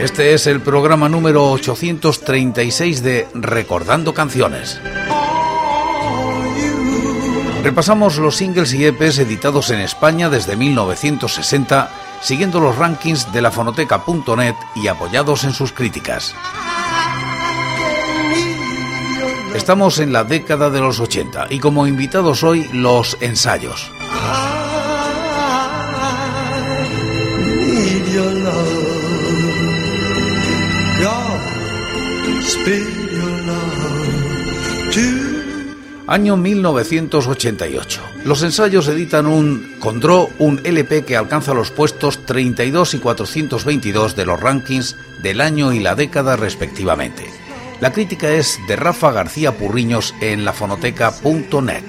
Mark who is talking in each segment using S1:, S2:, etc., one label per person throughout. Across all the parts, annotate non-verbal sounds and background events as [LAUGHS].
S1: Este es el programa número 836 de Recordando Canciones. Repasamos los singles y EPs editados en España desde 1960, siguiendo los rankings de la fonoteca.net y apoyados en sus críticas. Estamos en la década de los 80 y como invitados hoy los ensayos. Año 1988. Los ensayos editan un Condro, un LP que alcanza los puestos 32 y 422 de los rankings del año y la década respectivamente. La crítica es de Rafa García Purriños en lafonoteca.net.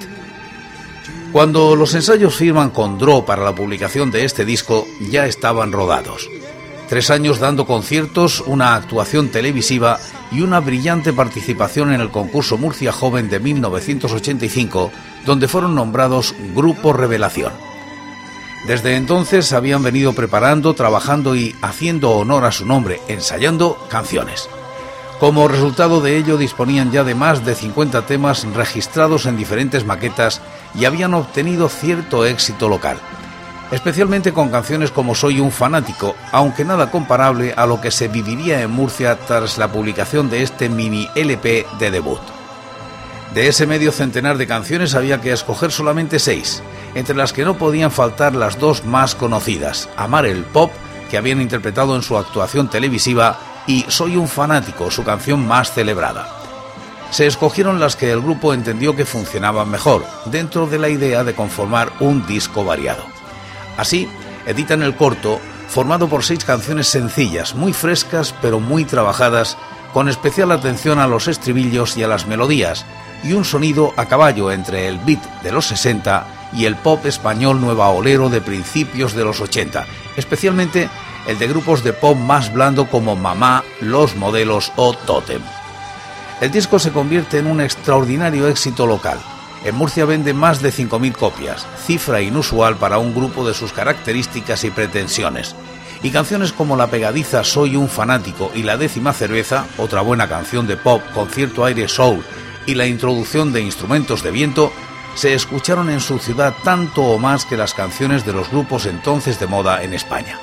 S1: Cuando los ensayos firman con Dro para la publicación de este disco, ya estaban rodados. Tres años dando conciertos, una actuación televisiva y una brillante participación en el concurso Murcia Joven de 1985, donde fueron nombrados Grupo Revelación. Desde entonces habían venido preparando, trabajando y haciendo honor a su nombre, ensayando canciones. Como resultado de ello disponían ya de más de 50 temas registrados en diferentes maquetas y habían obtenido cierto éxito local, especialmente con canciones como Soy un fanático, aunque nada comparable a lo que se viviría en Murcia tras la publicación de este mini LP de debut. De ese medio centenar de canciones había que escoger solamente seis, entre las que no podían faltar las dos más conocidas, Amar el Pop, que habían interpretado en su actuación televisiva, y Soy un fanático, su canción más celebrada. Se escogieron las que el grupo entendió que funcionaban mejor, dentro de la idea de conformar un disco variado. Así, editan el corto, formado por seis canciones sencillas, muy frescas pero muy trabajadas, con especial atención a los estribillos y a las melodías, y un sonido a caballo entre el beat de los 60 y el pop español nueva olero de principios de los 80, especialmente el de grupos de pop más blando como Mamá, Los Modelos o Totem. El disco se convierte en un extraordinario éxito local. En Murcia vende más de 5.000 copias, cifra inusual para un grupo de sus características y pretensiones. Y canciones como la pegadiza Soy un fanático y La décima cerveza, otra buena canción de pop con cierto aire soul, y la introducción de instrumentos de viento, se escucharon en su ciudad tanto o más que las canciones de los grupos entonces de moda en España.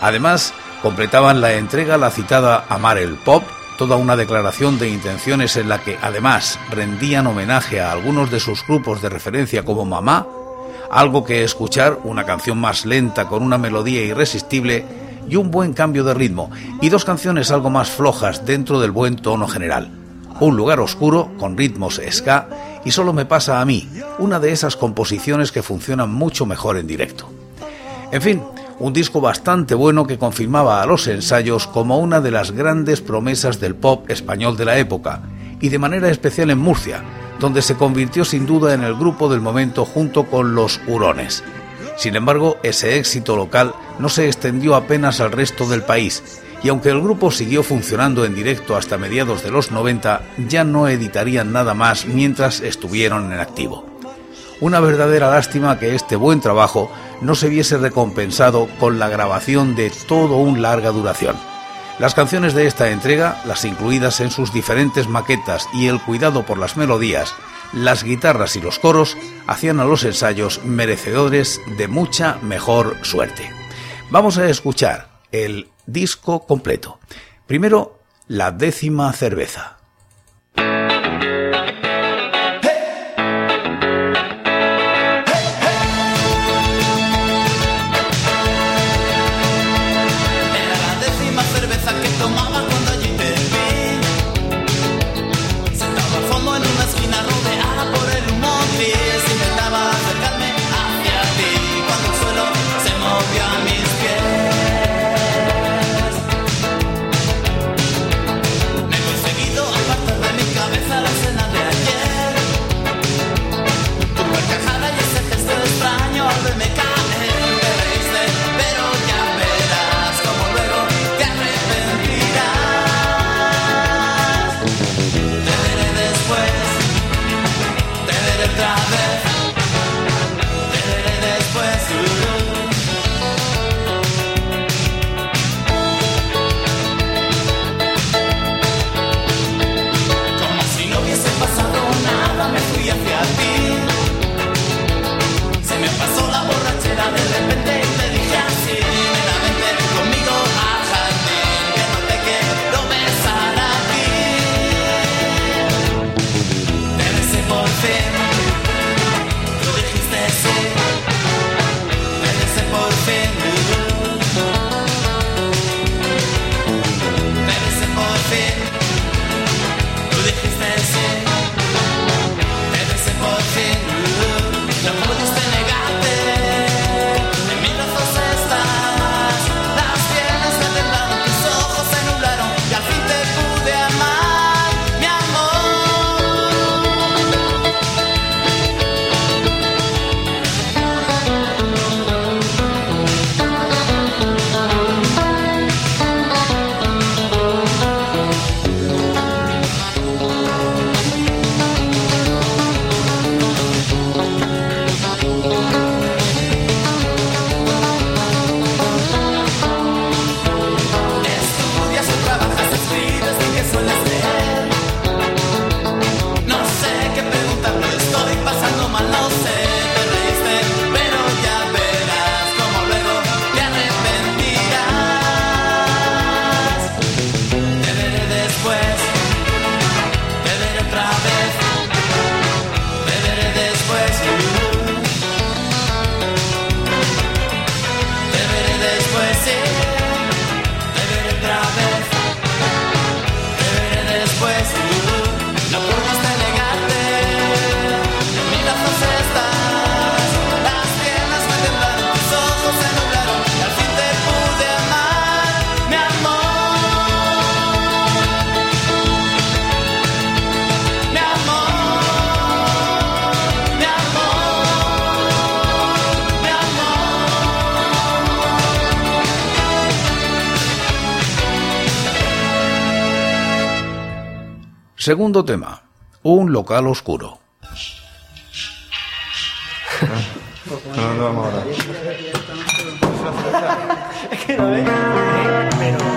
S1: Además, completaban la entrega la citada Amar el Pop, toda una declaración de intenciones en la que además rendían homenaje a algunos de sus grupos de referencia como Mamá, algo que escuchar, una canción más lenta con una melodía irresistible y un buen cambio de ritmo, y dos canciones algo más flojas dentro del buen tono general. Un lugar oscuro con ritmos ska y solo me pasa a mí, una de esas composiciones que funcionan mucho mejor en directo. En fin, un disco bastante bueno que confirmaba a los ensayos como una de las grandes promesas del pop español de la época, y de manera especial en Murcia, donde se convirtió sin duda en el grupo del momento junto con los Hurones. Sin embargo, ese éxito local no se extendió apenas al resto del país, y aunque el grupo siguió funcionando en directo hasta mediados de los 90, ya no editarían nada más mientras estuvieron en activo. Una verdadera lástima que este buen trabajo no se viese recompensado con la grabación de todo un larga duración. Las canciones de esta entrega, las incluidas en sus diferentes maquetas y el cuidado por las melodías, las guitarras y los coros, hacían a los ensayos merecedores de mucha mejor suerte. Vamos a escuchar el disco completo. Primero, la décima cerveza.
S2: Segundo tema, un local oscuro. [LAUGHS]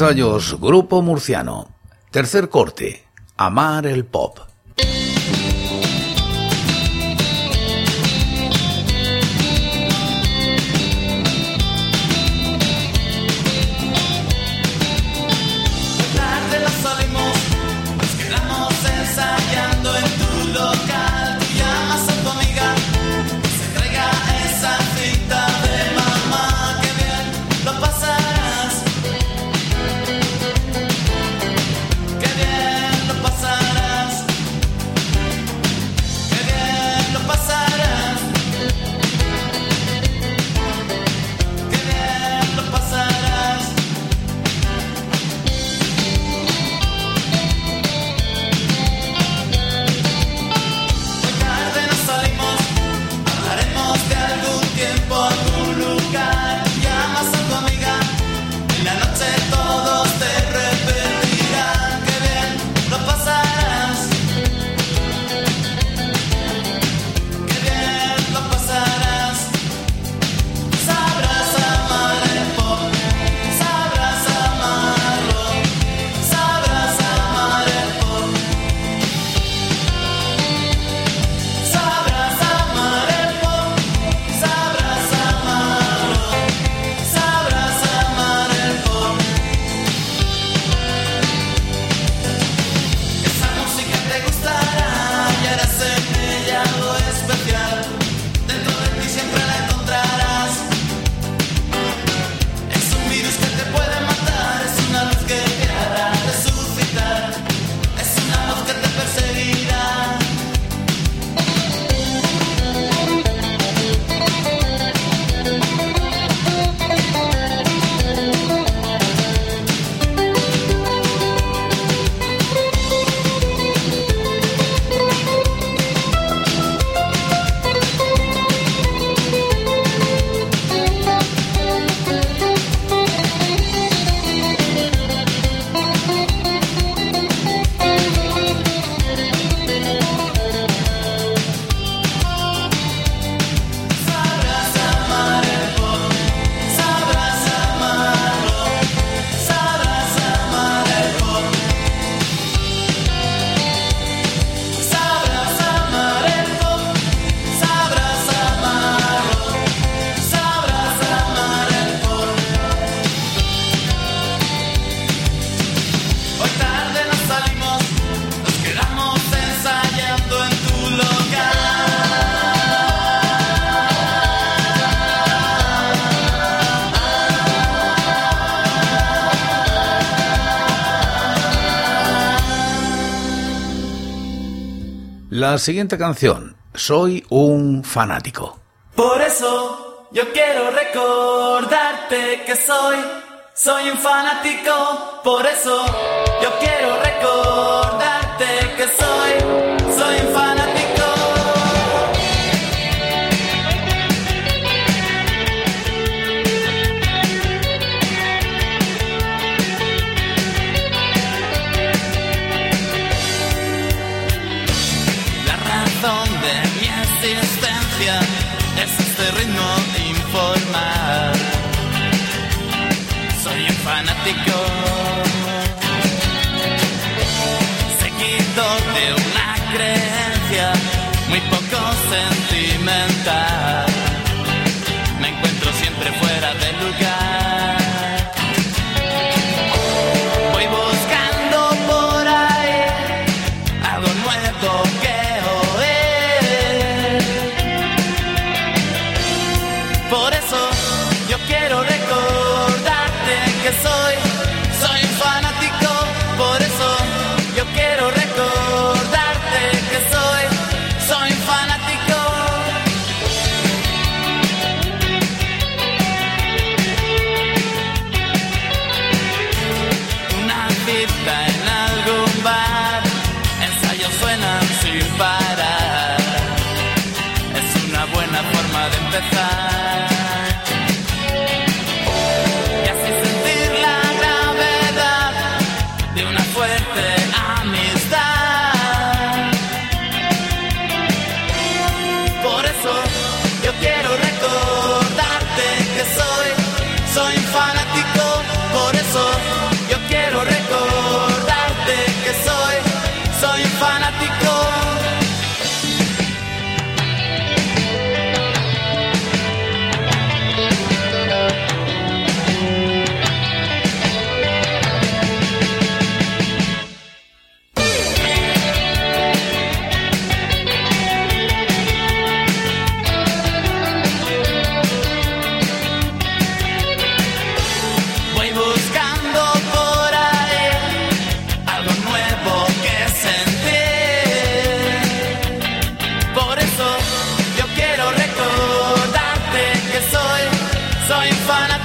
S2: ensayos Grupo Murciano. Tercer corte. Amar el pop.
S3: La
S1: siguiente canción, Soy un fanático.
S2: Por eso yo quiero recordarte que soy, soy un fanático. Por eso yo quiero recordarte que soy. think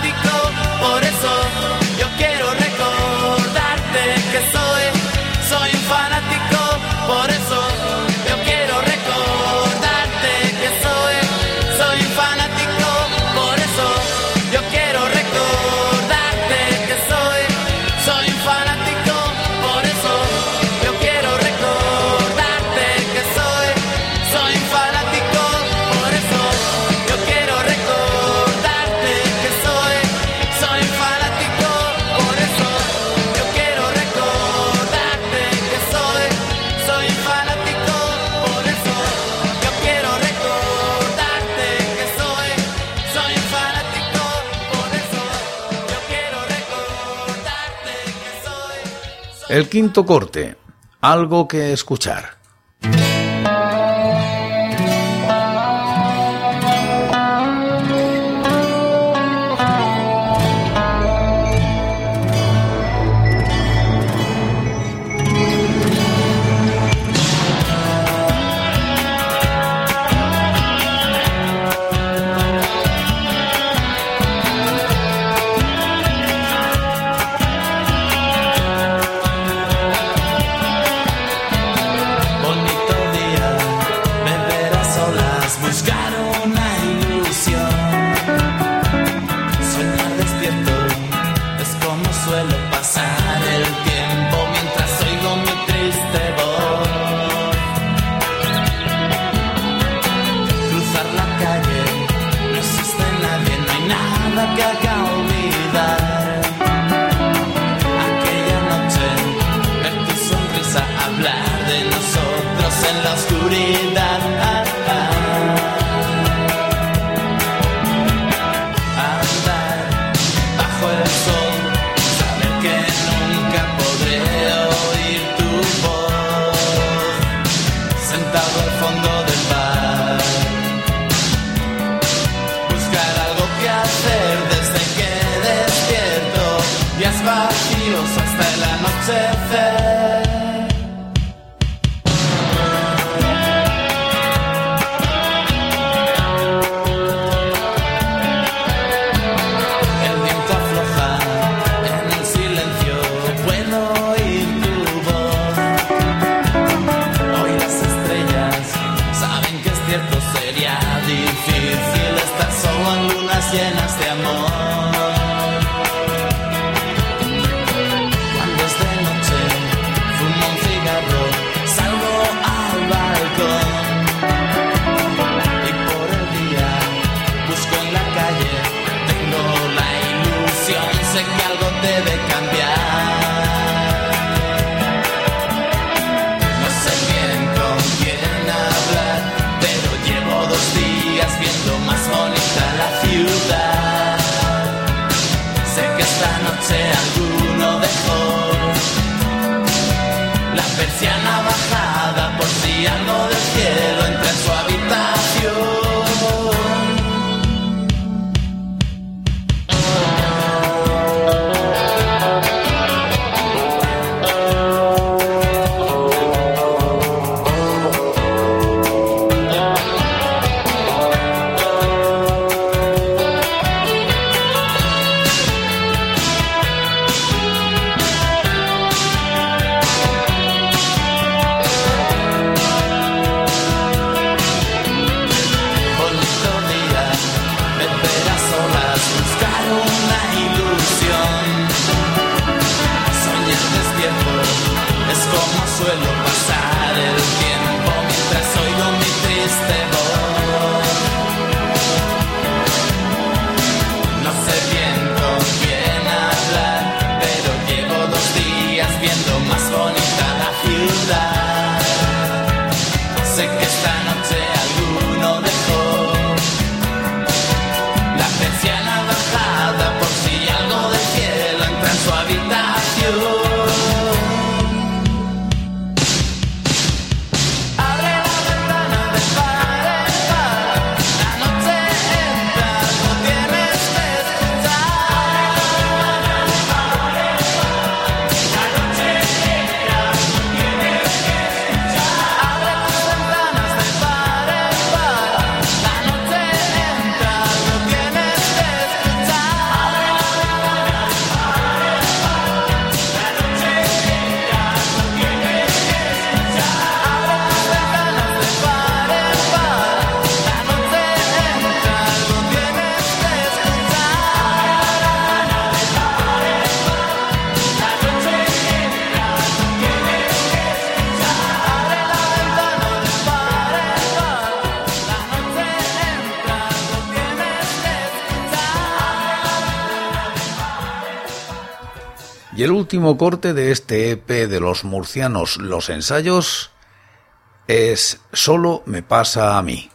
S2: You.
S1: El quinto corte, algo que escuchar.
S2: Luciana El
S1: último corte de este EP de los murcianos Los Ensayos es Solo me pasa a mí.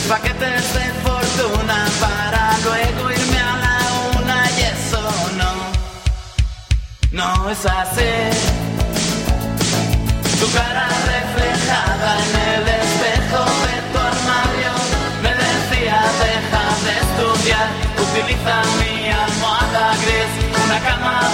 S2: Tres paquetes de fortuna para luego irme a la una y eso no, no es así. Tu cara reflejada en el espejo de tu armario me decía deja de estudiar, utiliza mi almohada gris, una cama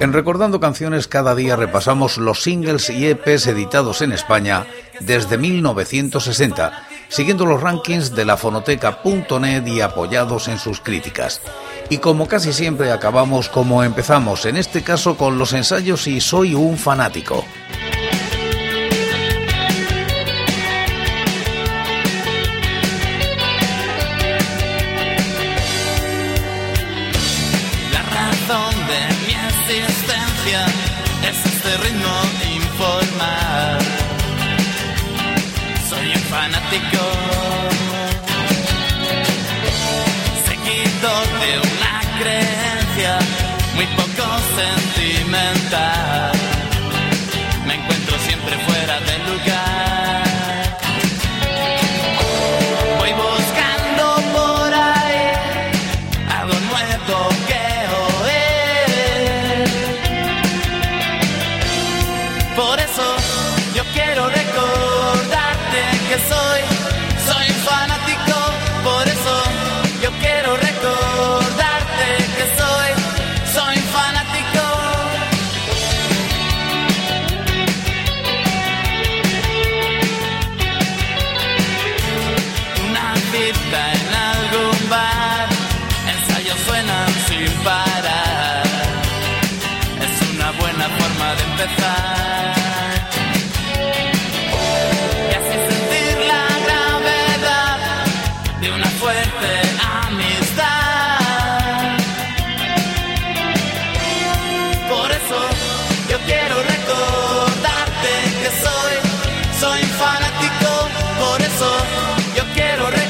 S2: En Recordando Canciones cada día repasamos los singles y EPs editados en España desde 1960, siguiendo los rankings de la fonoteca.net y apoyados en sus críticas. Y como casi siempre acabamos como empezamos, en este caso con los ensayos y Soy un fanático.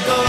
S2: Por